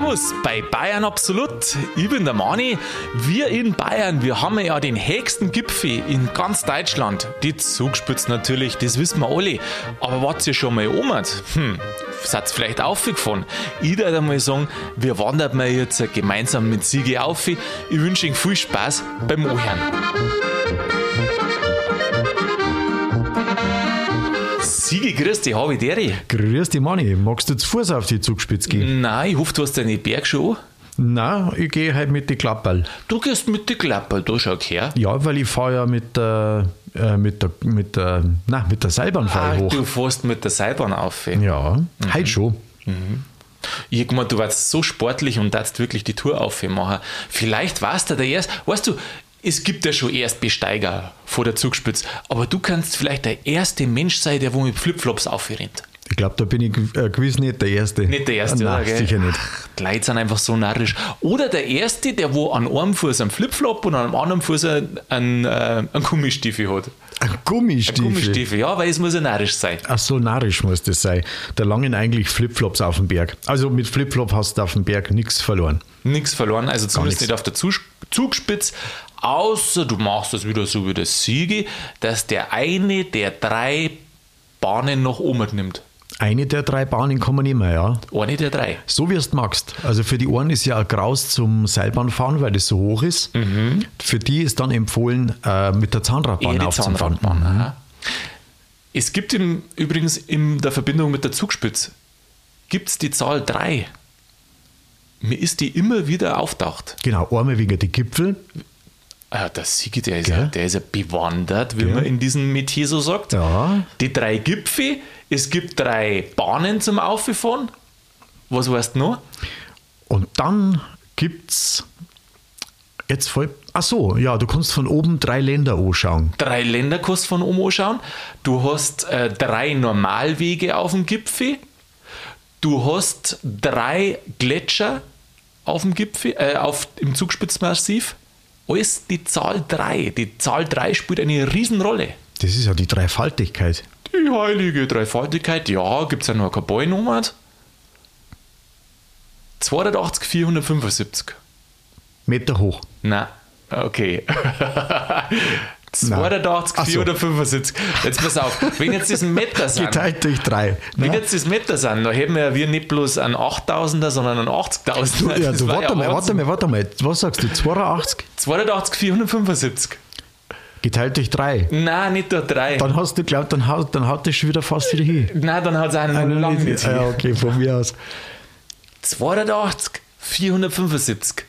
Servus bei Bayern Absolut. Ich bin der Mani. Wir in Bayern, wir haben ja den höchsten Gipfel in ganz Deutschland. Die Zugspitze natürlich, das wissen wir alle. Aber was ihr schon mal omert? Hm, seid vielleicht aufgefahren? Ich würde einmal sagen, wir wandern mal jetzt gemeinsam mit Siege auf. Ich wünsche Ihnen viel Spaß beim Anhören. Siege, grüß dich, habe ich dir. Grüß dich, Manni. Magst du zu Fuß auf die Zugspitze gehen? Nein, ich hoffe, du hast deine Berg schon an. Nein, ich gehe halt mit den Klapperl. Du gehst mit der Klappe, da schau her. Ja, weil ich fahre ja mit der, äh, mit der, mit der, nein, mit der Seilbahn fahr Ah, ich hoch. du fährst mit der Seilbahn auf. Ja, heute schon. Ich hab gemeint, du warst so sportlich und darfst wirklich die Tour aufmachen. Vielleicht warst du der Erste. Weißt du, es gibt ja schon Erstbesteiger vor der Zugspitze, aber du kannst vielleicht der erste Mensch sein, der wo mit Flipflops aufrennt. Ich glaube, da bin ich äh, gewiss nicht der Erste. Nicht der Erste, Nein, oder? Sicher nicht. Die Leute sind einfach so narrisch. Oder der Erste, der wo an einem Fuß einen Flipflop und an einem anderen Fuß einen, äh, Gummistiefel hat. Ein Gummistiefel. Gummistiefel, ja, weil es muss ja narrisch sein. Ach so, narrisch muss das sein. Da langen eigentlich Flipflops auf dem Berg. Also mit Flipflop hast du auf dem Berg nichts verloren. Nichts verloren, also zumindest nicht auf der Zug Zugspitze, außer du machst das wieder so wie der Siege, dass der eine der drei Bahnen nach oben nimmt. Eine der drei Bahnen kann man nehmen, ja. Eine der drei. So wie es magst. Also für die Ohren ist ja ein Graus zum Seilbahnfahren, weil das so hoch ist. Für die ist dann empfohlen, äh, mit der Zahnradbahn Eher aufzufahren. Zahnradbahn. aha. Es gibt im, übrigens in der Verbindung mit der Zugspitze gibt's die Zahl 3. Mir ist die immer wieder auftaucht. Genau, einmal wegen die Gipfel. Ah, der Sigi, der ist, ja, der ist ja bewandert, wie Gell? man in diesem Metier so sagt. Ja. Die drei Gipfel, es gibt drei Bahnen zum Auffahren. Was weißt du noch? Und dann gibt's jetzt voll. Ach so, ja, du kannst von oben drei Länder anschauen. Drei Länder kannst du von oben anschauen. Du hast äh, drei Normalwege auf dem Gipfel. Du hast drei Gletscher auf dem Gipfel, äh, auf, im Zugspitzmassiv. Alles die Zahl 3. Die Zahl 3 spielt eine Riesenrolle. Das ist ja die Dreifaltigkeit. Die heilige Dreifaltigkeit, ja, gibt es ja noch eine Kabinennummer. 280, 475. Meter hoch. Na, okay. 280, Ach so. 475. Jetzt pass auf, wenn jetzt das Meter sind, Geteilt durch drei. wenn jetzt das Meter sind, da hätten wir ja wir nicht bloß einen 8000er, sondern einen 80.000er. ja, du, war warte mal, warte mal, warte mal. Was sagst du? 82 280, 475. geteilt durch drei. Nein, nicht durch 3. Dann hast du glaubt, dann haut, dann haut das schon wieder fast wieder hin. Nein, dann hat es einen lang nicht. Ja, okay, von mir aus. 280, 475.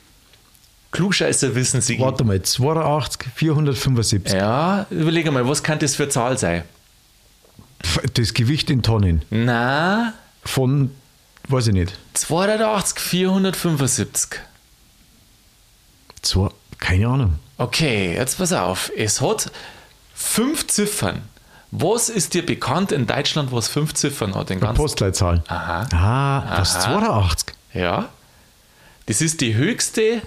Klugscheißer wissen sie. Warte mal, 82, 475. Ja, überlege mal, was kann das für eine Zahl sein? Das Gewicht in Tonnen. Na, Von, weiß ich nicht, 280, 475. zwei, keine Ahnung. Okay, jetzt pass auf. Es hat fünf Ziffern. Was ist dir bekannt in Deutschland, was fünf Ziffern hat? Den ganzen Postleitzahl. Aha. Ah, das ist 82. Ja. Das ist die höchste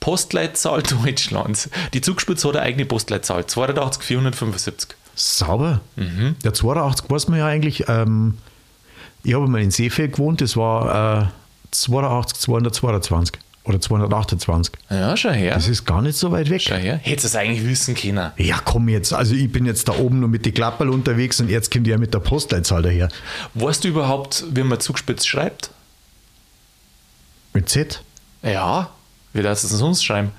Postleitzahl Deutschlands. Die Zugspitze hat eine eigene Postleitzahl. 82, 475. Sauber. Mhm. Der 82 weiß man ja eigentlich. Ähm, ich habe mal in Seefeld gewohnt, das war äh, 82, 222 oder 228. Ja, schau her. Das ist gar nicht so weit weg. Schau her. Hättest du es eigentlich wissen können. Ja, komm jetzt. Also ich bin jetzt da oben nur mit den Klapperl unterwegs und jetzt kommt ja mit der Postleitzahl daher. Weißt du überhaupt, wie man Zugspitz schreibt? Mit Z? Ja. Wie du es sonst schreiben?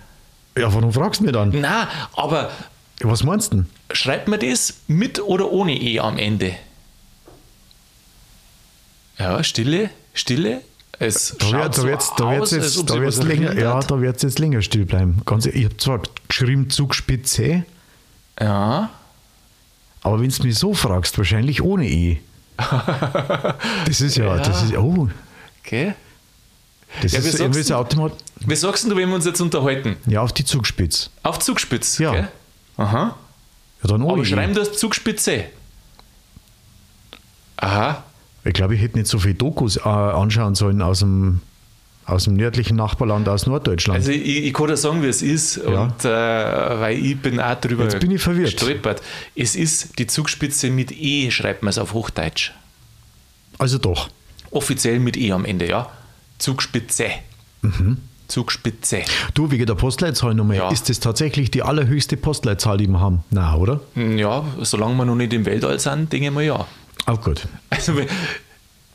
Ja, warum fragst du mich dann? Na, aber Was meinst du denn? schreibt man das mit oder ohne E am Ende? Ja, Stille, Stille. Es Da wird so da wird's, da wird's aus, als jetzt, da wird's länger, ja, da wird's jetzt länger still bleiben. Ganz, ich habe zwar geschrieben Zugspitze, Ja. aber wenn du mich so fragst, wahrscheinlich ohne E. Das ist ja, das ist, oh, Okay. Das Ja, ist sagst irgendwie so du? Automat. Wie sagst du, wenn wir uns jetzt unterhalten? Ja, auf die Zugspitze. Auf Zugspitz, Ja. gell? Aha. Ja, dann Aber schreiben das Zugspitze. Aha. Ich glaube, ich hätte nicht so viele Dokus äh, anschauen sollen aus dem, aus dem nördlichen Nachbarland, aus Norddeutschland. Also ich, ich kann dir sagen, wie es ist, Ja. und, äh, weil ich bin auch drüber Jetzt bin ich verwirrt. gestolpert. Es ist die Zugspitze mit E, schreibt man es auf Hochdeutsch. also doch. Offiziell mit E am Ende, ja. Zugspitze. Zugspitze. Du, wegen der Postleitzahl nochmal, Ja. ist das tatsächlich die allerhöchste Postleitzahl, die wir haben? Na, oder? Ja, solange wir noch nicht im Weltall sind, denke ich mal ja. Auch gut. Also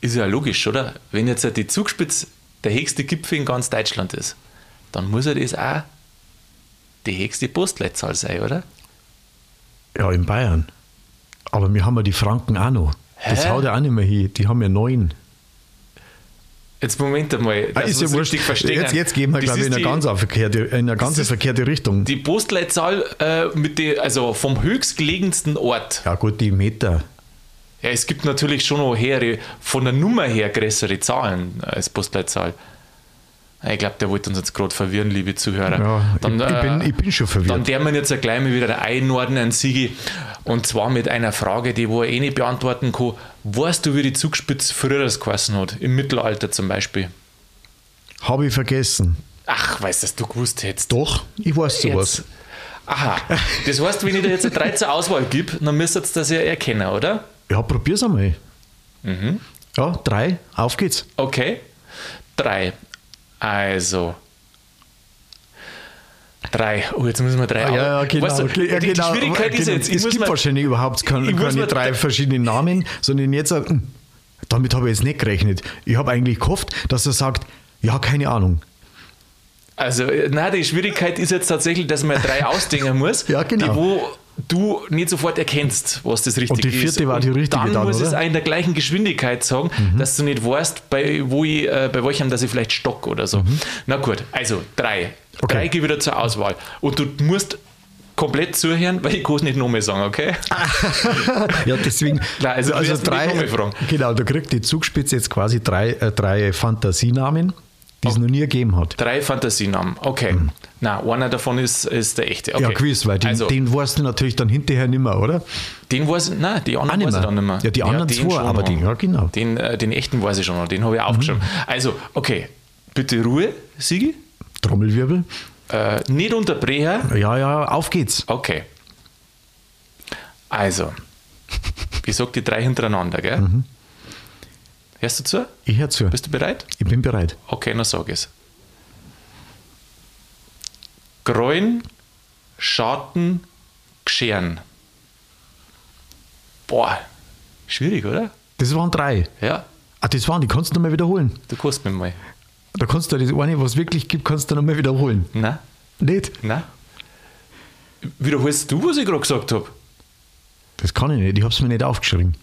ist ja logisch, oder? Wenn jetzt die Zugspitze der höchste Gipfel in ganz Deutschland ist, dann muss ja das auch die höchste Postleitzahl sein, oder? Ja, in Bayern. Aber wir haben ja die Franken auch noch. Das Hä? haut ja auch nicht mehr hin. Die haben ja neun. Jetzt Moment einmal, Ah, dass ist ja wurscht. richtig verstehen. Jetzt, jetzt gehen wir, Das glaube ich, in eine die- ganz, verkehrte, in eine ganz verkehrte Richtung. Die Postleitzahl äh, mit die, also vom höchstgelegensten Ort. ja, gut, die Meter. Ja, es gibt natürlich schon noch höhere, von der Nummer her größere Zahlen als Postleitzahl. Ich glaube, der wollte uns jetzt gerade verwirren, liebe Zuhörer. Ja, Dann, ich, ich, bin, äh, ich bin schon verwirrt. Dann werden wir jetzt gleich mal wieder einordnen, Sigi. Und zwar mit einer Frage, die wo er eh nicht beantworten kann. Weißt du, wie die Zugspitze früher das geheißen hat? Im Mittelalter zum Beispiel. Habe ich vergessen. Ach, weißt du, dass du gewusst hättest. Doch, ich weiß sowas. Jetzt. Aha. Das heißt, wenn ich dir jetzt eine 3 zur Auswahl gebe, dann müsstet ihr das ja erkennen, oder? Ja, probier's einmal. Mhm. Ja, drei, auf geht's. Okay. Drei. Also. Drei. Oh, jetzt müssen wir drei. Ah, ja, ja, genau. Weißt du, ja, die, genau. die Schwierigkeit ist Genau. jetzt, ich es gibt wahrscheinlich überhaupt keine, keine drei verschiedene Namen, sondern jetzt, hm, damit habe ich jetzt nicht gerechnet. Ich habe eigentlich gehofft, dass er sagt, ja, keine Ahnung. Also, äh, nein, die Schwierigkeit ist jetzt tatsächlich, dass man drei ausdenken muss, Ja, genau. die wo du nicht sofort erkennst, was das Richtige Und die vierte ist. war die richtige dann, dann, muss es oder? Mhm. auch in der gleichen Geschwindigkeit sagen, dass du nicht weißt, bei, wo ich, äh, bei welchem, dass ich vielleicht stock oder so. Na gut, also drei. Mhm. Okay. Drei gebe ich wieder zur Auswahl. Und du musst komplett zuhören, weil ich kann es nicht nochmal sagen, okay? Ja, deswegen. Nein, also du mich drei. Genau, da kriegt die Zugspitze jetzt quasi drei, äh, drei Fantasienamen, die es noch nie gegeben hat. Drei Fantasienamen, okay. Na, einer davon ist, ist der echte. Okay. Mhm. Ja, gewiss, weil den, also, den weißt du natürlich dann hinterher nicht mehr, oder? Den weiß ich, nein, die anderen nicht weiß ich dann nicht mehr. Ja, die anderen den zwei, aber noch. die- ja, genau. Mhm. Den, äh, den echten weiß ich schon noch, den habe ich aufgeschrieben. Also, okay, bitte Ruhe, Sigi. Trommelwirbel. Äh, nicht unterbrechen. Ja, ja, auf geht's. Okay. Also, ich sag die drei hintereinander, gell? Mhm. Hörst du zu? Ich höre zu. Bist du bereit? Ich bin bereit. Okay, dann sag es. Gräuen, Schatten, Gescheren. Boah, schwierig, oder? Das waren drei. Ja, Ah, das waren, die kannst du nochmal wiederholen. du kannst mir mal. Da kannst du das eine, was es wirklich gibt, kannst du nochmal wiederholen. Na, Nicht? na. Wiederholst du, was ich gerade gesagt habe? Das kann ich nicht, ich habe es mir nicht aufgeschrieben.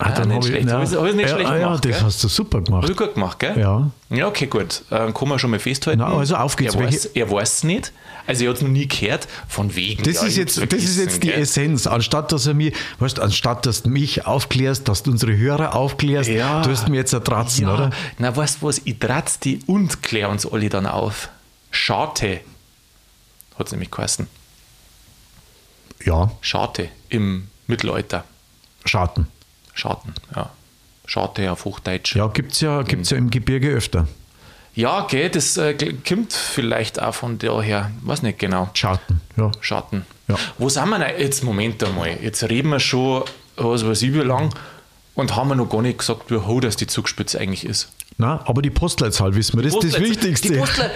Ah, Ah, nicht schlecht. Hab ich's- hab ich's nicht ja, schlecht ah, ja, gemacht, das gell? hast du super gemacht. Habe ich gut gemacht, gell? Ja. Ja, okay, gut. Äh, kann man schon mal festhalten. Na, also auf geht's. Er weiß, er weiß es nicht. Also, er hat es noch nie gehört. Von wegen. Das, ja, ist ich jetzt, das ist jetzt die gell? Essenz. Anstatt dass er mich, weißt, anstatt dass du mich aufklärst, dass du unsere Hörer aufklärst, Ja. du hast mir jetzt ertratzen, ja, oder? Na, weißt du was? Ich trat's die und klär uns alle dann auf. Scharte. Hat es nämlich geheißen. Ja, Scharte im Mittelalter. Schatten. Schatten, ja. Scharte auf Hochdeutsch. Ja, gibt es ja, gibt's ja im Gebirge öfter. Ja, okay, das äh, kommt vielleicht auch von daher. Weiß nicht genau. Schatten, ja. Schatten. Ja. Wo sind wir denn? Jetzt, Moment einmal. Jetzt reden wir schon, was weiß ich, wie lang und haben wir noch gar nicht gesagt, wie hoch das die Zugspitze eigentlich ist. Na, aber die Postleitzahl wissen wir, das ist das Postleitzahl- Wichtigste. Die, Postle,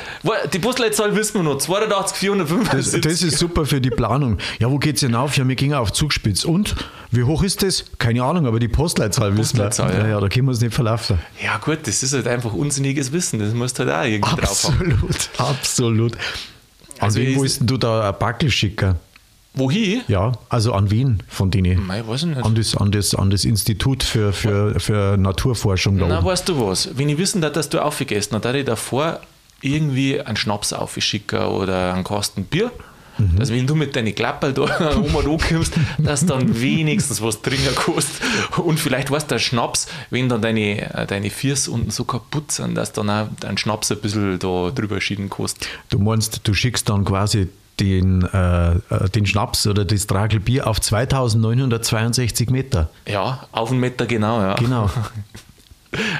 die Postleitzahl wissen wir noch. 82, Das, 475. das ist super für die Planung. Ja, wo geht's denn auf? Ja, wir gingen auf Zugspitz. Und wie hoch ist das? Keine Ahnung, aber die Postleitzahl wissen wir. Postleitzahl, ja. ja. ja, da können wir uns nicht verlaufen. ja, gut, das ist halt einfach unsinniges Wissen. Das musst du halt auch irgendwie drauf haben. Absolut, absolut. An Also wen ist- wolltest denn du da ein Backel schicken? Wohin? Ja, also an wen von denen? Mei, weiß ich nicht. An das, an das, an das Institut für, für, für Naturforschung da Na, oben. weißt du was? Wenn ich wissen darf, dass du aufgegessen hast, dann ich davor irgendwie einen Schnaps aufschicken oder einen Kasten Bier. Mhm. Dass wenn du mit deinen Klappel da um und ankommst, dass dann wenigstens was trinken kannst. Und vielleicht weißt du, der Schnaps, wenn dann deine, deine Füße unten so kaputt sind, dass dann auch dein Schnaps ein bisschen da drüber schieden kannst. Du meinst, du schickst dann quasi den, äh, äh, den Schnaps oder das Tragelbier auf 2962 Meter. Ja, auf einen Meter genau, ja. Genau.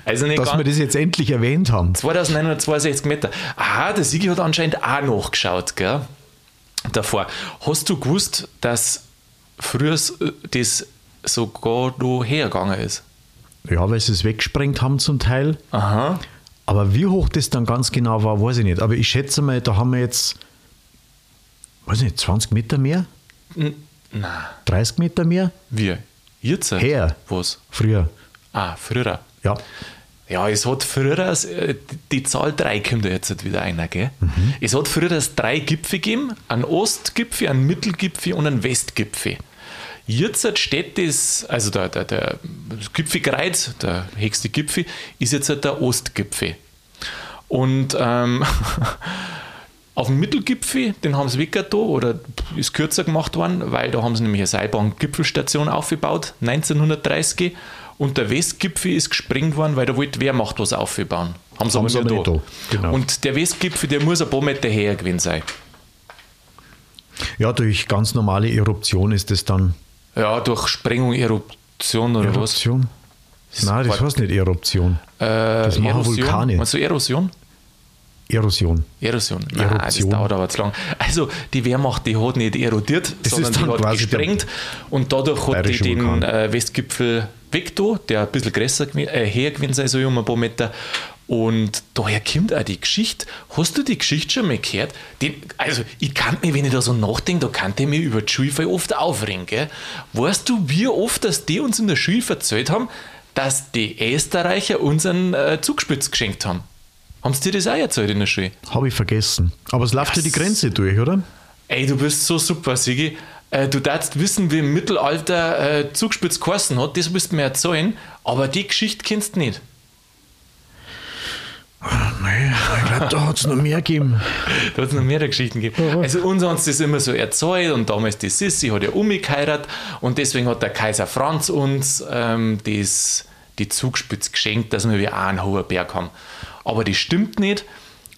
Also nicht Dass wir das jetzt endlich erwähnt haben. 2962 Meter. Aha, der Sigi hat anscheinend auch nachgeschaut, gell? Davor. Hast du gewusst, dass früher das sogar da hergegangen ist? Ja, weil sie es weggesprengt haben zum Teil. Aha. Aber wie hoch das dann ganz genau war, weiß ich nicht. Aber ich schätze mal, da haben wir jetzt, weiß ich nicht, 20 Meter mehr? N na, 30 Meter mehr? wir. Jetzt? Her. Was? Früher. Ah, früher. Ja. Ja, es hat früher, äh, die, die Zahl 3 kommt da jetzt wieder einer, gell? Mhm. Es hat früher das drei Gipfel gegeben: einen Ostgipfel, einen Mittelgipfel und einen Westgipfel. Jetzt steht das, also der, der, der Gipfelkreuz, der höchste Gipfel, ist jetzt der Ostgipfel. Und ähm, auf dem Mittelgipfel, den haben sie weggetan oder ist kürzer gemacht worden, weil da haben sie nämlich eine Seilbahn-Gipfelstation aufgebaut, 1930. Und der Westgipfel ist gesprengt worden, weil da wollte Wehrmacht was aufbauen. Haben sie Haben aber sie nicht da. da, genau. Und der Westgipfel, der muss ein paar Meter her gewesen sein. Ja, durch ganz normale Eruption ist das dann. Ja, durch Sprengung, Eruption oder Eruption? was? Nein, das heißt nicht Eruption. Äh, Das machen Erosion. Vulkane. Meinst du Erosion? Erosion. Erosion. Nein, das Eruption. dauert aber zu lang. Also die Wehrmacht, die hat nicht erodiert, Das sondern ist die dann hat gesprengt und dadurch hat die den Vulkan. äh, Westgipfel weggetan, der ein bisschen größer äh, her gewesen sein soll, um ein paar Meter. Und daher kommt auch die Geschichte. Hast du die Geschichte schon mal gehört? Den, also, ich kann mich, wenn ich da so nachdenke, da kann ich mich über die Schule voll oft aufregen. Gell? Weißt du, wie oft, dass die uns in der Schule erzählt haben, dass die Österreicher uns einen äh, Zugspitz geschenkt haben? Haben sie dir das auch erzählt in der Schule? Habe ich vergessen. Aber es läuft ja die Grenze durch, oder? Ey, du bist so super, Sigi. Äh, du darfst wissen, wie im Mittelalter äh, Zugspitz geheißen hat, das müsst mir erzählen, aber die Geschichte kennst du nicht. Nein, ich glaube, da hat es noch mehr gegeben. Da hat es noch mehrere Geschichten gegeben. Also uns haben sie das immer so erzählt und damals die Sissi hat ja umgeheiratet und deswegen hat der Kaiser Franz uns ähm, das, die Zugspitz geschenkt, dass wir wie einen hohen Berg haben. Aber das stimmt nicht.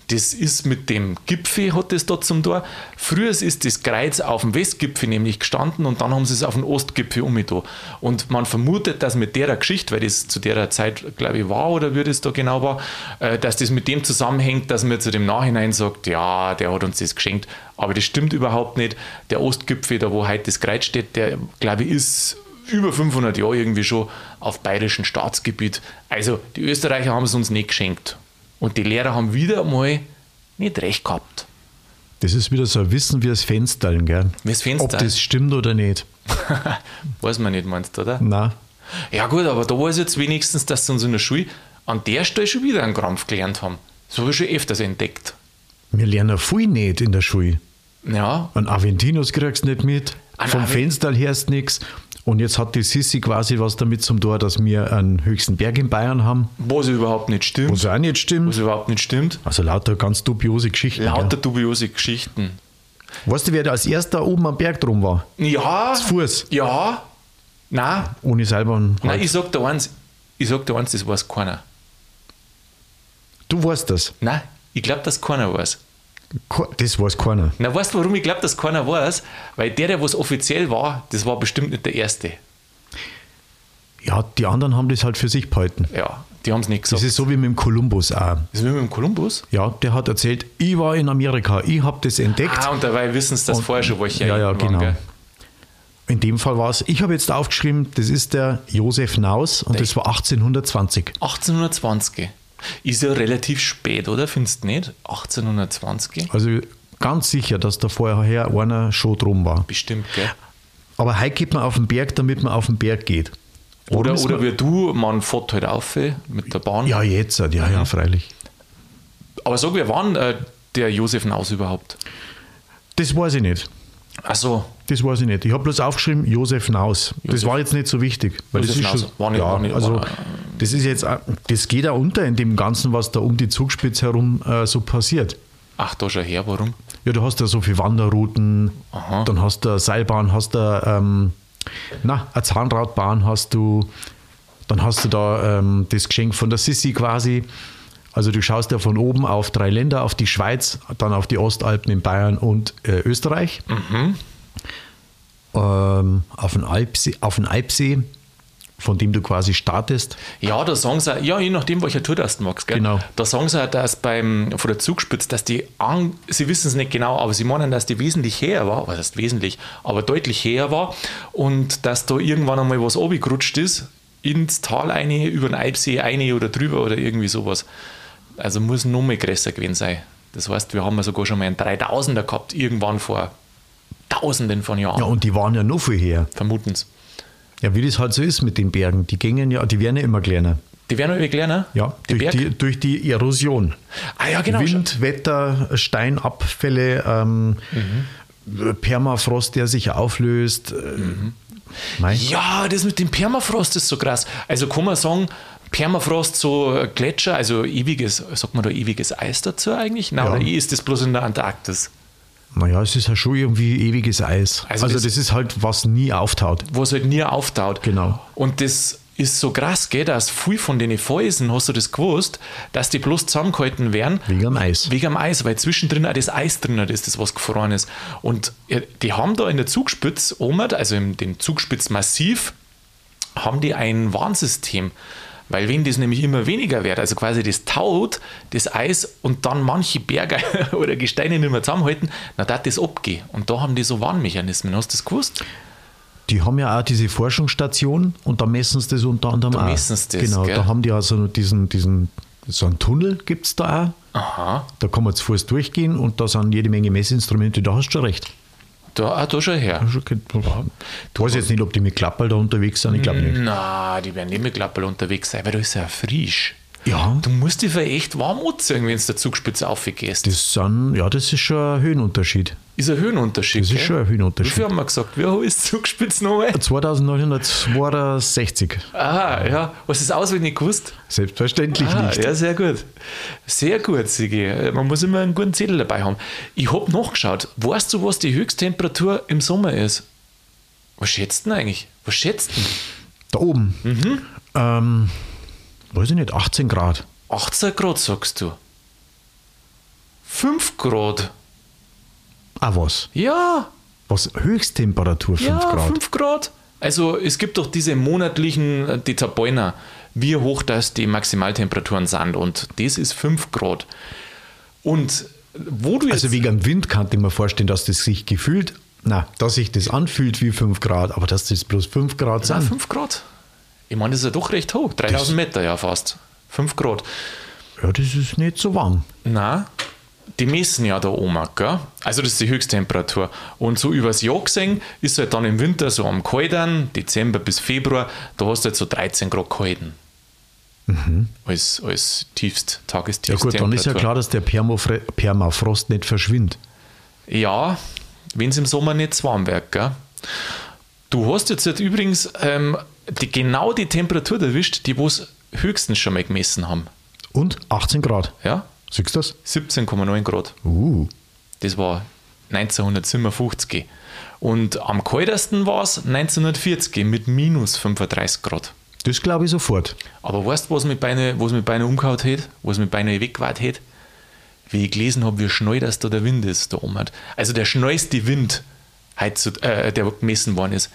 Das ist mit dem Gipfel, hat das da zum Tor. Früher ist das Kreuz auf dem Westgipfel nämlich gestanden und dann haben sie es auf den Ostgipfel umgetan. Und man vermutet, dass mit der Geschichte, weil das zu der Zeit, glaube ich, war oder wie das da genau war, äh, dass das mit dem zusammenhängt, dass man zu dem Nachhinein sagt, ja, der hat uns das geschenkt. Aber das stimmt überhaupt nicht. Der Ostgipfel, da wo heute das Kreuz steht, der, glaube ich, ist über 500 Jahre irgendwie schon auf bayerischem Staatsgebiet. Also die Österreicher haben es uns nicht geschenkt. Und die Lehrer haben wieder mal nicht recht gehabt. Das ist wieder so ein Wissen wie das Fenster, gell? Wie das Fenster. Ob das stimmt oder nicht. Weiß man nicht, meinst du, oder? Na, Ja gut, aber da weiß jetzt wenigstens, dass sie uns in der Schule an der Stelle schon wieder einen Krampf gelernt haben. Das habe ich schon öfters entdeckt. wir lernen viel nicht in der Schule. Ja, An Aventinus kriegst du nicht mit, An vom Aven- Fenster hörst nichts. Und jetzt hat die Sissi quasi was damit zum Tor, dass wir einen höchsten Berg in Bayern haben, was überhaupt nicht stimmt. was auch nicht Was stimmt. überhaupt nicht stimmt. Also lauter ganz dubiose Geschichten. Lauter dubiose Geschichten. Weißt du, wer da als erster oben am Berg drum war? Ja. Zu Fuß. Ja. Nein, Ohne selber einen nein, Halt. ich sag dir eins. Ich sag dir eins, das weiß keiner. Du weißt das. Nein, ich glaube, dass keiner weiß. Das weiß keiner. Na, weißt du, warum ich glaube, dass keiner weiß? Weil der, der was offiziell war, das war bestimmt nicht der Erste. Ja, die anderen haben das halt für sich behalten. Ja, die haben es nicht Das gesagt. ist so wie mit dem Kolumbus auch. Das ist wie mit dem Kolumbus. Ja, der hat erzählt, ich war in Amerika, ich habe das entdeckt. Ah, und dabei wissen sie, dass Und- vorher schon welche ja, ja, waren, genau. gell? In dem Fall war es, ich habe jetzt aufgeschrieben, das ist der Josef Naus und das war 1820. 1820. Ist ja relativ spät, oder? Findest du nicht? 1820? Also ganz sicher, dass da vorher einer schon drum war. Bestimmt, gell? Aber heute geht man auf den Berg, damit man auf den Berg geht. Oder, oder man- wie du, man fährt halt auf mit der Bahn. Ja, jetzt, ja, ja, freilich. Aber sag, wer war äh, der Josef Naus überhaupt? Das weiß ich nicht. Achso, Das weiß ich nicht. Ich habe bloß aufgeschrieben, Josef Naus. das Josef- war jetzt nicht so wichtig. Weil Josef das ist Naus. schon, War nicht- ja, nicht- also, das ist jetzt, das geht auch unter in dem Ganzen, was da um die Zugspitze herum äh, so passiert. ach, da schon her, warum? Ja, du hast ja so viele Wanderrouten, Aha. dann hast du eine Seilbahn, hast du ähm, na, eine Zahnradbahn, hast du, dann hast du da ähm, das Geschenk von der Sissi quasi. Also du schaust ja von oben auf drei Länder, auf die Schweiz, dann auf die Ostalpen in Bayern und äh, Österreich. Mhm. Ähm, auf, den Alpsee, auf den Alpsee, von dem du quasi startest. Ja, da sagen sie, ja, je nachdem, welcher Tour das du magst, gell? Genau. Da sagen sie, dass beim, von der Zugspitze, dass die, sie wissen es nicht genau, aber sie meinen, dass die wesentlich höher war, was heißt wesentlich, aber deutlich höher war und dass da irgendwann einmal was runtergerutscht ist, ins Tal eine, über den Alpsee eine oder drüber oder irgendwie sowas. Also muss noch mal größer gewesen sein. Das heißt, wir haben sogar schon mal einen 3000er gehabt, irgendwann vor Tausenden von Jahren. Ja, und die waren ja noch viel her. Vermuten's. Ja, wie das halt so ist mit den Bergen. Die gängen ja, die werden ja immer kleiner. Die werden immer kleiner? Ja, die durch, die, durch die Erosion. Ah ja, genau. Wind, Wetter, Steinabfälle, ähm, Permafrost, der sich auflöst. äh, Mei. Ja, das mit dem Permafrost ist so krass. Also kann man sagen, Permafrost, so Gletscher, also ewiges, sagt man da ewiges Eis dazu eigentlich? Nein, Ja. oder ist das bloß in der Antarktis? Naja, es ist ja schon irgendwie ewiges Eis. Also Also, das- das, ist halt, was nie auftaut. Wo es halt nie auftaut. Genau. Und das ist so krass, gell, dass viel von den Felsen, hast du das gewusst, dass die bloß zusammengehalten werden, Wegen am Eis. Wegen am Eis, weil zwischendrin auch das Eis drin ist, das was gefroren ist. Und äh, die haben da in der Zugspitz, also im dem Zugspitzmassiv, haben die ein Warnsystem. Weil wenn das nämlich immer weniger wird, also quasi das taut, das Eis und dann manche Berge oder Gesteine nicht mehr zusammenhalten, dann darf das abgehen. Und da haben die so Warnmechanismen. Hast du das gewusst? Die haben ja auch diese Forschungsstation und da messen sie das unter anderem Da auch. messen sie das, Genau, gell? da haben die also diesen, diesen, so einen Tunnel gibt es da auch. Aha. Da kann man zu Fuß durchgehen und da sind jede Menge Messinstrumente, da hast du schon recht. Da, ah, da schon her. Ich weiß jetzt nicht, ob die mit Klapperl da unterwegs sind, ich glaube nicht. Na, die werden nicht mit Klappel unterwegs sein, weil da ist ja frisch. Ja, Du musst dich für echt warm anziehen, wenn du der Zugspitze aufgehst. das sind, ja, das ist schon ein Höhenunterschied. ist ein Höhenunterschied. Das ist gell? schon ein Wie Höhenunterschied. viel haben wir gesagt? Wie hoch ist Zugspitze nochmal? 2962. Aha, ja. Was ist auswendig gewusst? Selbstverständlich Ah, nicht. ja, sehr gut. Sehr gut, Sigi. Man muss immer einen guten Zettel dabei haben. Ich habe nachgeschaut. Weißt du, was die Höchsttemperatur im Sommer ist? Was schätzt denn eigentlich? Was schätzt denn? Da oben. Mhm. Ähm, weiß ich nicht, 18 Grad. 18 Grad, sagst du. 5 Grad. Ah, was? Ja, Was? Höchsttemperatur 5 ja, Grad. 5 Grad. Also es gibt doch diese monatlichen, äh, die wie hoch das die Maximaltemperaturen sind. Und das ist 5 Grad. Und wo du jetzt... Also wegen dem Wind kann ich mir vorstellen, dass das sich gefühlt, na, dass sich das anfühlt wie 5 Grad, aber dass das bloß 5 Grad Ja, sind. 5 Grad. Ich meine, das ist ja doch recht hoch. 3000 Meter, ja fast. 5 Grad. Ja, das ist nicht so warm. Na, die messen ja da oben, gell? Also das ist die Höchsttemperatur. Und so übers Jahr gesehen ist halt dann im Winter so am kalten, Dezember bis Februar, da hast du halt so 13 Grad kalten. Als, als tiefst, Mhm. Ja Tagestiefst. gut, dann ist ja klar, dass der Permafre Permafrost nicht verschwindet. Ja, wenn es im Sommer nicht zu warm wird, gell? Du hast jetzt halt übrigens ähm, die, genau die Temperatur erwischt, die es höchstens schon mal gemessen haben. Und 18 Grad. Ja, Siehst du das? 17,9 Grad. Uh, Das war 1957. Und am kaltesten war es 1940 mit minus 35 Grad. das glaube ich sofort. Aber weißt du, was mich beinahe umgehauen hat? Was mich beinahe weggewaht hat? Wie ich gelesen habe, wie schnell das da der Wind ist, da oben. Also der schnellste Wind, heutzu- äh, der gemessen worden ist,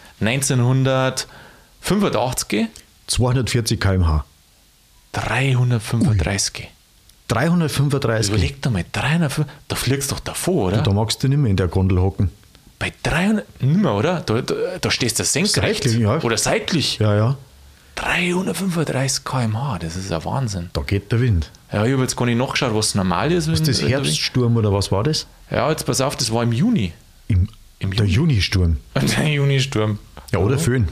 1985, 240 km/h. 335. 335. Überleg dir mal, 305, da fliegst du doch davor, oder? Da magst du nicht mehr in der Gondel hocken. Bei 300, nicht mehr, oder? Da, da, da stehst du senkrecht. Seitlich, ja. Oder seitlich. Ja, ja. 335 km/h, das ist ein Wahnsinn. Da geht der Wind. Ja, ich habe jetzt gar nicht nachgeschaut, was normal ist. Ist das Herbststurm oder was war das? Ja, jetzt pass auf, das war im Juni. Im, Im der Juni. Junisturm. Der Junisturm. Ja, oder Föhn.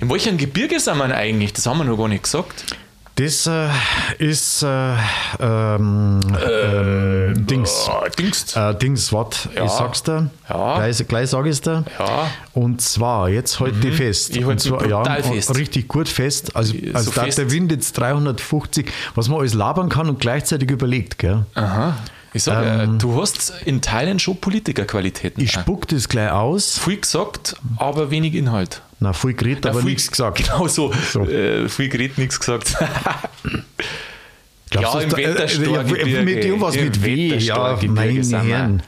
In welchem Gebirge sind wir eigentlich? Das haben wir noch gar nicht gesagt. Das äh, ist äh, ähm, ähm, Dings. Oh, Dings. Äh, Dings, was? Ja. Ich sag's dir. Ja. Gleich, gleich sag ich's dir. Ja. Mhm. Und zwar, jetzt halt die fest. Ich halt Und sie zwar, ja, fest. Richtig gut fest. Also, So also da fest. der Wind jetzt 350, was man alles labern kann und gleichzeitig überlegt. Gell? Aha. Ich sage, äh, du hast in Teilen schon Politikerqualitäten. Ähm. Ich spuck das gleich aus. viel gesagt, aber wenig Inhalt. Na, viel geredet, aber nichts gesagt. Genau so. So. Äh, viel geredet, nichts gesagt. Glaubst Ja, im dass- äh. Mit irgendwas Im mit W. Ja, meine. Herren.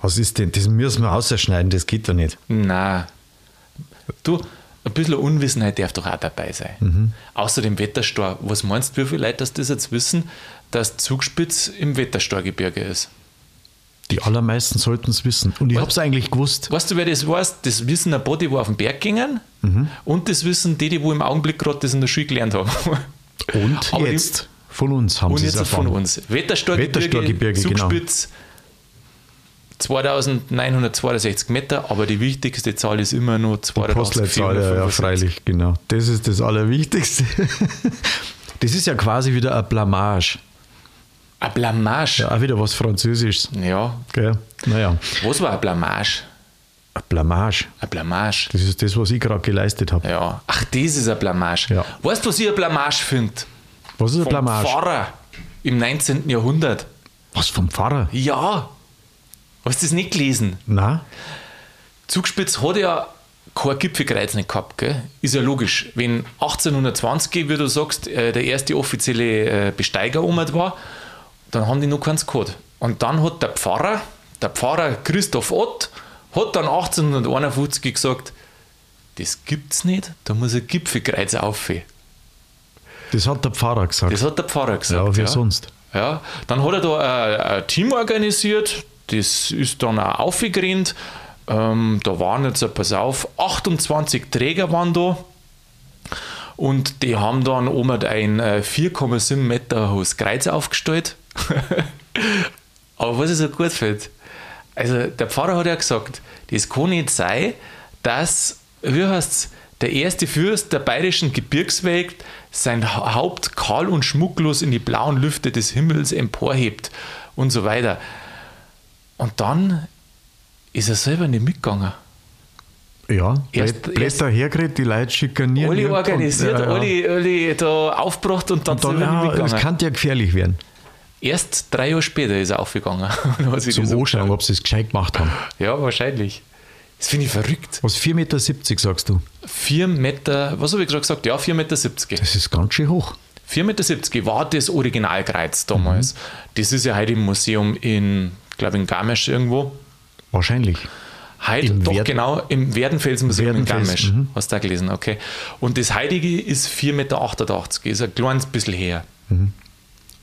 Was ist denn? Das müssen wir ausschneiden, das geht doch nicht. Na, du, ein bisschen Unwissenheit darf doch auch dabei sein. Mhm. Außer dem Wetterstor. Was meinst du, wie viele Leute das, das jetzt wissen, dass Zugspitz im Wetterstorgebirge ist? Die allermeisten sollten es wissen. Und ich habe es eigentlich gewusst. Weißt du, wer das weiß? Das wissen ein paar, die wo auf den Berg gingen Mhm. und das wissen die, die wo im Augenblick gerade das in der Schule gelernt haben. Und Aber die- jetzt von uns haben sie es jetzt von erfahren. uns. Wetterstorgebirge, Wetterstorgebirge, genau. Zugspitz, 2962 Meter, aber die wichtigste Zahl ist immer nur Die Postleitzahl, ja, ja, 2465. freilich, genau. Das ist das Allerwichtigste. Das ist ja quasi wieder ein Blamage. Ein Blamage. Ja, auch wieder was Französisches. Ja. Gell? Naja, Was war ein Blamage? ein Blamage. Ein Blamage. Das ist das, was ich gerade geleistet habe. Ja. Ach, das ist ein Blamage. Ja. Weißt du, was ich ein Blamage finde? Was ist ein Vom Blamage? Pfarrer im 19. Jahrhundert. Was vom Pfarrer? Ja. Hast du das nicht gelesen? Na, Zugspitz hat ja kein Gipfelkreuz nicht gehabt, gell? Ist ja logisch. Wenn 1820, wie du sagst, äh, der erste offizielle äh, Besteiger war, dann haben die noch keins gehabt. Und dann hat der Pfarrer, der Pfarrer Christoph Ott, hat dann 1851 gesagt, das gibt's nicht, da muss ein Gipfelkreuz auf. das hat der Pfarrer gesagt. Das hat der Pfarrer gesagt. ja, wer sonst? Ja, dann hat er da ein, ein Team organisiert, das ist dann auch aufgerannt. Ähm, da waren jetzt, pass auf, 28 Träger waren da und die haben dann oben ein äh, 4,7 Meter hohes Kreuz aufgestellt. Aber was ich so gut finde, also der Pfarrer hat ja gesagt, das kann nicht sein, dass, wie heißt's, der erste Fürst der bayerischen Gebirgswelt sein Ha- Haupt kahl und schmucklos in die blauen Lüfte des Himmels emporhebt und so weiter. Und dann ist er selber nicht mitgegangen. Ja, Erst- Blät- Blätter hergeredet, die Leute schikanieren. Alle und- organisiert, ja, ja. alle, alle da aufgebracht und dann, Und dann, selber nicht ja, mitgegangen. das kann ja gefährlich werden. Erst drei Jahre später ist er aufgegangen. Zum Anschauen, ob sie es gescheit gemacht haben. Ja, wahrscheinlich. Das finde ich verrückt. Was, 4,70 Meter sagst du? 4 Meter, was habe ich gerade gesagt? Ja, 4,70 Meter. 4,70 Das ist ganz schön hoch. Meter war das Originalkreuz damals. Das ist ja heute im Museum in, glaube in Garmisch irgendwo. Wahrscheinlich. Im doch Werden- genau, im Werdenfelsmuseum in Werdenfels, Garmisch. mhm. Hast du da gelesen, okay. Und das heutige ist 4,88 Meter, ist ein kleines bisschen her.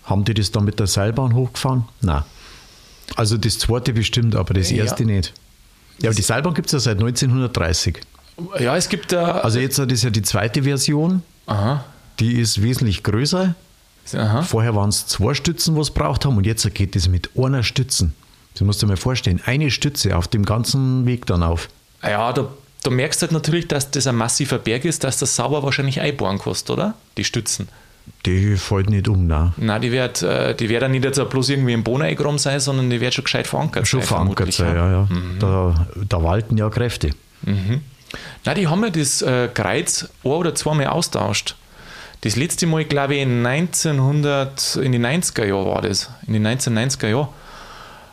Haben die das dann mit der Seilbahn hochgefahren? Nein. Also das zweite bestimmt, aber das Ja. erste nicht. Ja, aber die Seilbahn gibt es ja seit 1930. Ja, es gibt da. Also jetzt hat es ja die zweite Version, aha, die ist wesentlich größer. aha. Vorher waren es zwei Stützen, was braucht haben und jetzt geht es mit einer Stützen. Das musst du dir mal vorstellen, eine Stütze auf dem ganzen Weg dann auf. Ja, da, da merkst du halt natürlich, dass das ein massiver Berg ist, dass das sauber wahrscheinlich einbauen kostet, oder? Die Stützen. Die fällt nicht um, nein. Nein, die wird, äh, die wird dann nicht jetzt bloß irgendwie im Boden eingeräumt sein, sondern die wird schon gescheit verankert Schon sein. verankert vermutlich, sein, ja, ja. Da, da walten ja Kräfte. Nein, die haben ja das äh, Kreuz ein oder zweimal austauscht. Das letzte Mal, glaube ich, in 1900, in die 90er Jahren war das. In den 1990er Jahren.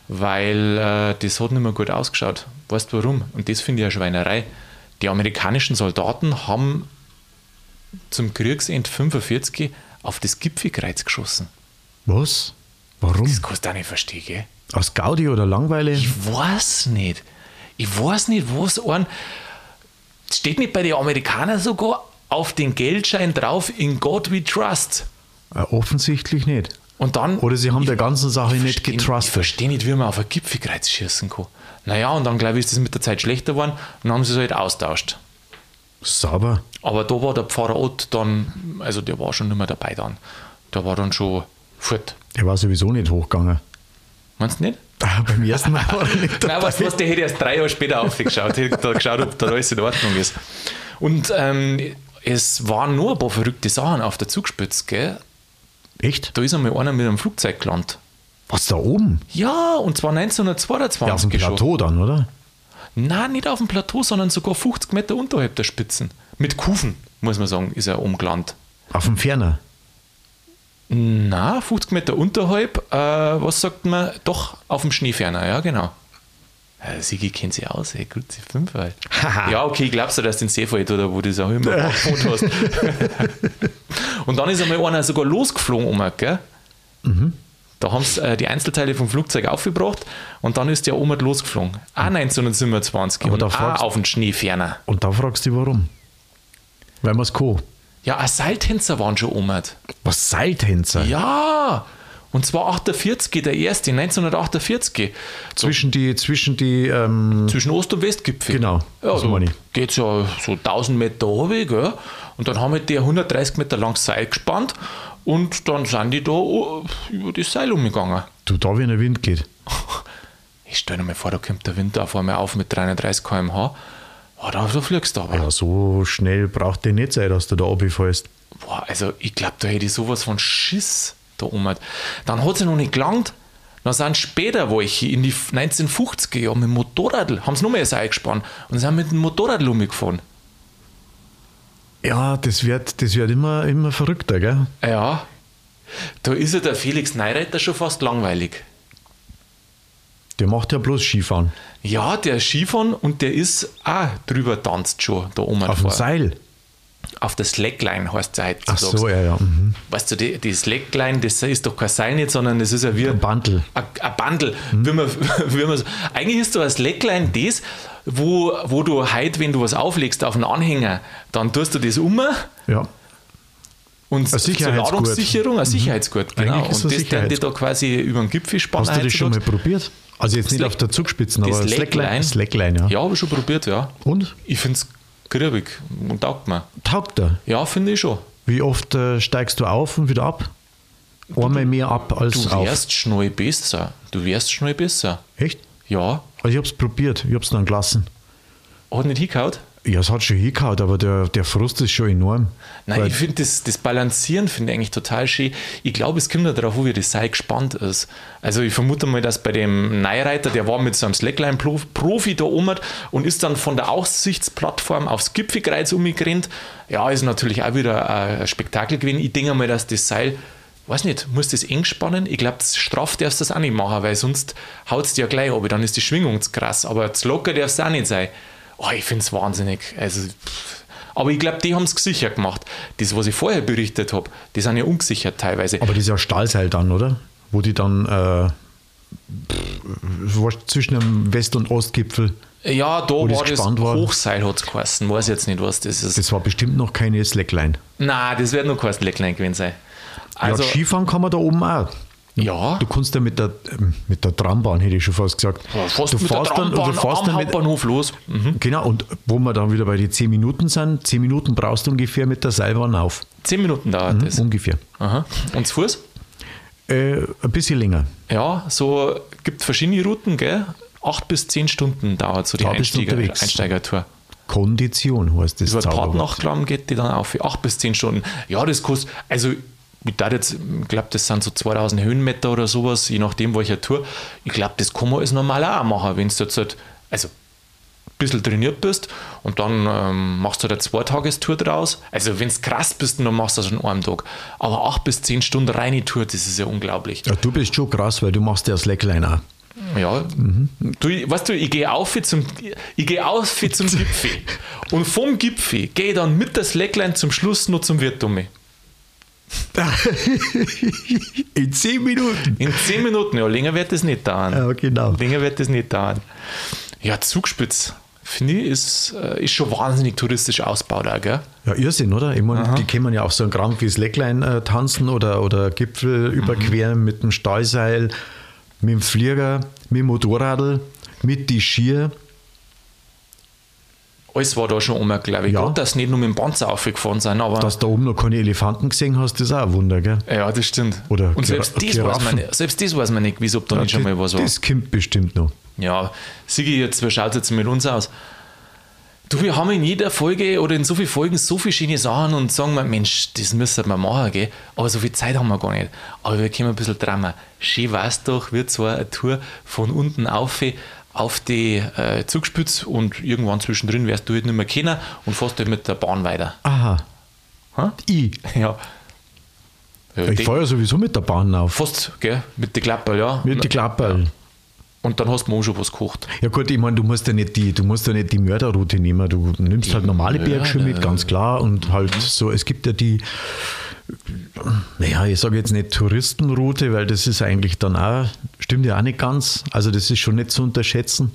Weil äh, das hat nicht mehr gut ausgeschaut. Weißt du warum? Und das finde ich eine Schweinerei. Die amerikanischen Soldaten haben zum Kriegsende 45 auf das Gipfelkreuz geschossen. Was? Warum? Das kannst du auch nicht verstehen, gell? Aus Gaudi oder Langweile? Ich weiß nicht. Ich weiß nicht, was ein. Steht nicht bei den Amerikanern sogar auf den Geldschein drauf, in God we trust. Äh, offensichtlich nicht. Und dann. Oder sie haben der ganzen Sache nicht versteh- Ich getrustet. verstehe nicht, wie man auf ein Gipfelkreuz schießen kann. Naja, und dann glaube ich, ist das mit der Zeit schlechter geworden und dann haben sie es halt austauscht. Sauber. Aber da war der Pfarrer Ott dann, also der war schon nicht mehr dabei dann. Der war dann schon fort. Der war sowieso nicht hochgegangen. Meinst du nicht? Ah, beim ersten Mal war er nicht Nein, dabei. weißt du was, der hätte erst drei Jahre später aufgeschaut, hätte da geschaut, ob da alles in Ordnung ist. Und ähm, es waren nur ein paar verrückte Sachen auf der Zugspitze, gell? Echt? Da ist einmal einer mit einem Flugzeug gelandet. Was da oben? Ja, und zwar 1922 Ja, auf dem schon. Plateau dann, oder? Nein, nicht auf dem Plateau, sondern sogar 50 Meter unterhalb der Spitzen. Mit Kufen, muss man sagen, ist er umgelandet. Auf dem Ferner. Na, 50 Meter unterhalb, äh, was sagt man? Doch, auf dem Schneeferner, ja, genau. Äh, Sigi kennt sich aus, ey, gut, sie fünf halt. ja, okay, ich glaubst du, dass den See fällt oder wo du das auch immer gewohnt hast. Und dann ist einmal einer sogar losgeflogen, um, gell? Da haben sie äh, die Einzelteile vom Flugzeug aufgebracht und dann ist der Oma losgeflogen. Auch 1927 Aber und da fragst- auf den Schneeferner. Und da fragst du dich, warum? Weil man es kann. Ja, auch Seiltänzer waren schon um. Was Seiltänzer? Ja, Und zwar 48, der erste, 1948. Zwischen die, zwischen die, ähm, Zwischen Ost- und Westgipfel. Genau, Ja, das da geht es ja so 1000 Meter runter, gell? Und dann haben wir der 130 Meter lang Seil gespannt und dann sind die da oh, über das Seil umgegangen. du, da wie ein Wind geht. Ich stell dir mal vor, da kommt der Wind auf einmal auf mit 330 km/h. Oh, da, da fliegst du aber. Ja, so schnell braucht der nicht sein, dass du da runterfällst. Boah, also ich glaube, da hätte ich sowas von Schiss da oben. Dann hat es ja noch nicht gelangt. Dann sind später welche in die 1950er Jahre mit dem Motorrad, haben sie noch mehr Seil gespannt und sind mit dem Motorrad umgefahren. Ja, das wird, das wird immer, immer verrückter, gell? Ja, da ist ja der Felix Neireiter schon fast langweilig. Der macht ja bloß Skifahren. Ja, der Skifahren und der ist auch drüber tanzt schon da oben. Auf dem. Seil. Auf der Slackline heißt es Ach heutzutage. so, ja, ja. Mhm. Weißt du, die, die Slackline, das ist doch kein Seil nicht, sondern das ist ja wie Ein Bundle. Ein, Bundle. Wie man, wie man, so- eigentlich ist so ein Slackline das, wo, wo du heute, wenn du was auflegst auf einen Anhänger, dann tust du das um Ja. und zur Sicherheitsgurt. Ladungssicherung, ein Sicherheitsgurt, genau. Und das dann die da quasi über den Gipfel spannen. Hast du das schon mal probiert? Also jetzt nicht Slack- auf der Zugspitzen, Das aber Slackline? Slackline, ja. Ja, habe ich schon probiert, ja. Und? Ich finde es griebig und taugt mir. Taugt er? Ja, finde ich schon. Wie oft äh, steigst du auf und wieder ab? Einmal mehr ab als Du auf. wärst schnell besser. Du wärst schnell besser. Echt? Ja. Also ich hab's probiert, ich hab's dann gelassen. Hat nicht hingehauen? Ja, es hat schon hingehauen, aber der, der Frust ist schon enorm. Nein, ich finde das, das Balancieren finde ich eigentlich total schön. Ich glaube, es kommt darauf, wie das Seil gespannt ist. Also ich vermute mal, dass bei dem Neireiter, der war mit so einem Slackline-Profi da oben und ist dann von der Aussichtsplattform aufs Gipfelkreuz umgerannt. Ja, ist natürlich auch wieder ein Spektakel gewesen. Ich denke mal, dass das Seil, weiß nicht, muss das eng spannen? Ich glaube, straff darfst du das auch nicht machen, weil sonst haut es dir ja gleich ab, dann ist die Schwingung zu krass. Aber zu locker darf es auch nicht sein. Oh, ich finde es wahnsinnig. Also, pff. aber ich glaube, die haben es gesichert gemacht. Das, was ich vorher berichtet habe, die sind ja ungesichert teilweise. Aber das ist ja Stahlseil dann, oder? Wo die dann äh, pff, zwischen dem West- und Ostgipfel, ja, da das war das war. Hochseil, hat es geheißen. Weiß jetzt nicht, was das ist. das war bestimmt noch keine Slackline. Nein, das wird nur kein Lecklein gewesen sein. Also, ja, Skifahren kann man da oben auch. Ja, Du kannst ja mit der, ähm, mit der Trambahn, hätte ich schon fast gesagt. fast du fährst dann, du fährst dann mit, Hauptbahnhof los. Mhm. Genau, und wo wir dann wieder bei den 10 Minuten sind, 10 Minuten brauchst du ungefähr mit der Seilbahn auf. Zehn Minuten dauert das. Ungefähr. Aha. Und zu Fuß? Äh, ein bisschen länger. Ja, so gibt verschiedene Routen, gell? Acht bis zehn Stunden dauert so die Da Einsteiger. Einsteigertour. Kondition heißt das Über. Partnachklamm geht die dann auf für acht bis zehn Stunden. Ja, das kostet, also ich darf jetzt, ich glaube, das sind so 2000 Höhenmeter oder sowas, je nachdem, welcher Tour. Ich glaube, das kann man als normal auch machen, wenn du jetzt halt, also ein bisschen trainiert bist und dann ähm, machst du halt eine Zweitagestour draus. Also wenn du krass bist, dann machst du das an einem Tag. Aber acht bis zehn Stunden reine Tour, das ist ja unglaublich. Ja, du bist schon krass, weil du machst ja Slackline auch. Ja, du, ich- weißt du, ich gehe auf zum, ich gehe auf zum Gipfel und vom Gipfel gehe ich dann mit der Slackline zum Schluss noch zum Wirt um. In 10 Minuten. In 10 Minuten, ja, länger wird das nicht dauern. Ja, genau. Länger wird das nicht dauern. Ja, Zugspitz, finde ich, ist, äh, ist schon wahnsinnig touristisch ausgebaut, auch, gell? Ja, Irrsinn, oder? Ich meine, die können ja auch so einen Kram wie Slackline äh, tanzen oder, oder Gipfel überqueren mit dem Stahlseil, mit dem Flieger, mit dem Motorradl, mit die Skier. Alles war da schon ich. Ja. Gott, dass nicht nur mit dem Panzer aufgefahren sind, aber. Dass du da oben noch keine Elefanten gesehen hast, ist auch ein Wunder, gell? ja, das stimmt. Oder Und selbst das, weiß man nicht, selbst das weiß man nicht, wieso ob da nicht schon mal was war. das kommt bestimmt noch. Ja, Sigi, jetzt, wie schaut es jetzt mit uns aus? Du, wir haben in jeder Folge oder in so vielen Folgen so viele schöne Sachen und sagen wir, Mensch, das müssen wir machen, gell? aber so viel Zeit haben wir gar nicht. Aber wir können ein bisschen Drama. Schön weiß doch, wird zwar eine Tour von unten auf, auf die äh, Zugspitze und irgendwann zwischendrin wirst du halt nicht mehr kennen und fährst halt mit der Bahn weiter. Aha. Ha? Ich. Ja. ja Ich die- fahre ja sowieso mit der Bahn auf. Fast, gell? Mit der Klappe, ja. Mit der Klappe. Und dann hast du auch schon was gekocht. Ja gut, ich meine, du musst ja nicht die, du musst ja nicht die Mörderroute nehmen. Du nimmst halt normale Bergschuhe mit, ganz klar. Und halt so, es gibt ja die, naja, ich sage jetzt nicht Touristenroute, weil das ist eigentlich dann auch, stimmt ja auch nicht ganz. Also das ist schon nicht zu unterschätzen.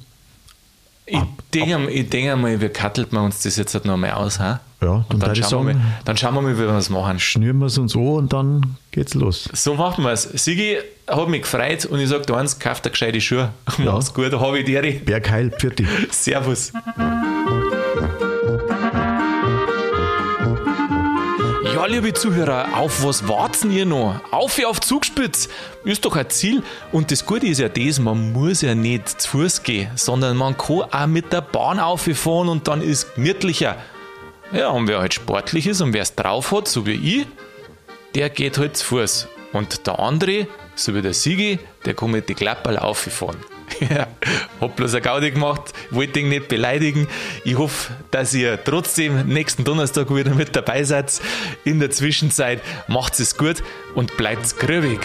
Ich denke, ich denke mal, wie kattelt man uns das jetzt halt noch mal aus, ha? Ja, Und dann, schauen wir sagen, mal, dann schauen wir mal, wie wir es machen. schnüren wir es uns an und dann geht's los. So machen wir es. Sigi hat mich gefreut und ich sage dir eins, kauf dir gescheite Schuhe. Mach's gut, habe ich dir. Bergheil, Pfirti. Servus. Liebe Zuhörer, auf was warten ihr noch? Auf auf Zugspitz! Ist doch ein Ziel. Und das Gute ist ja das, man muss ja nicht zu Fuß gehen, sondern man kann auch mit der Bahn auffahren und dann ist gemütlicher. Ja, und wer halt sportlich ist und wer es drauf hat, so wie ich, der geht halt zu Fuß. Und der andere, so wie der Sigi, der kann mit die Klapperl auffahren. Ja, hab bloß eine Gaudi gemacht, wollte ihn nicht beleidigen. Ich hoffe, dass ihr trotzdem nächsten Donnerstag wieder mit dabei seid. In der Zwischenzeit macht es gut und bleibt grübig.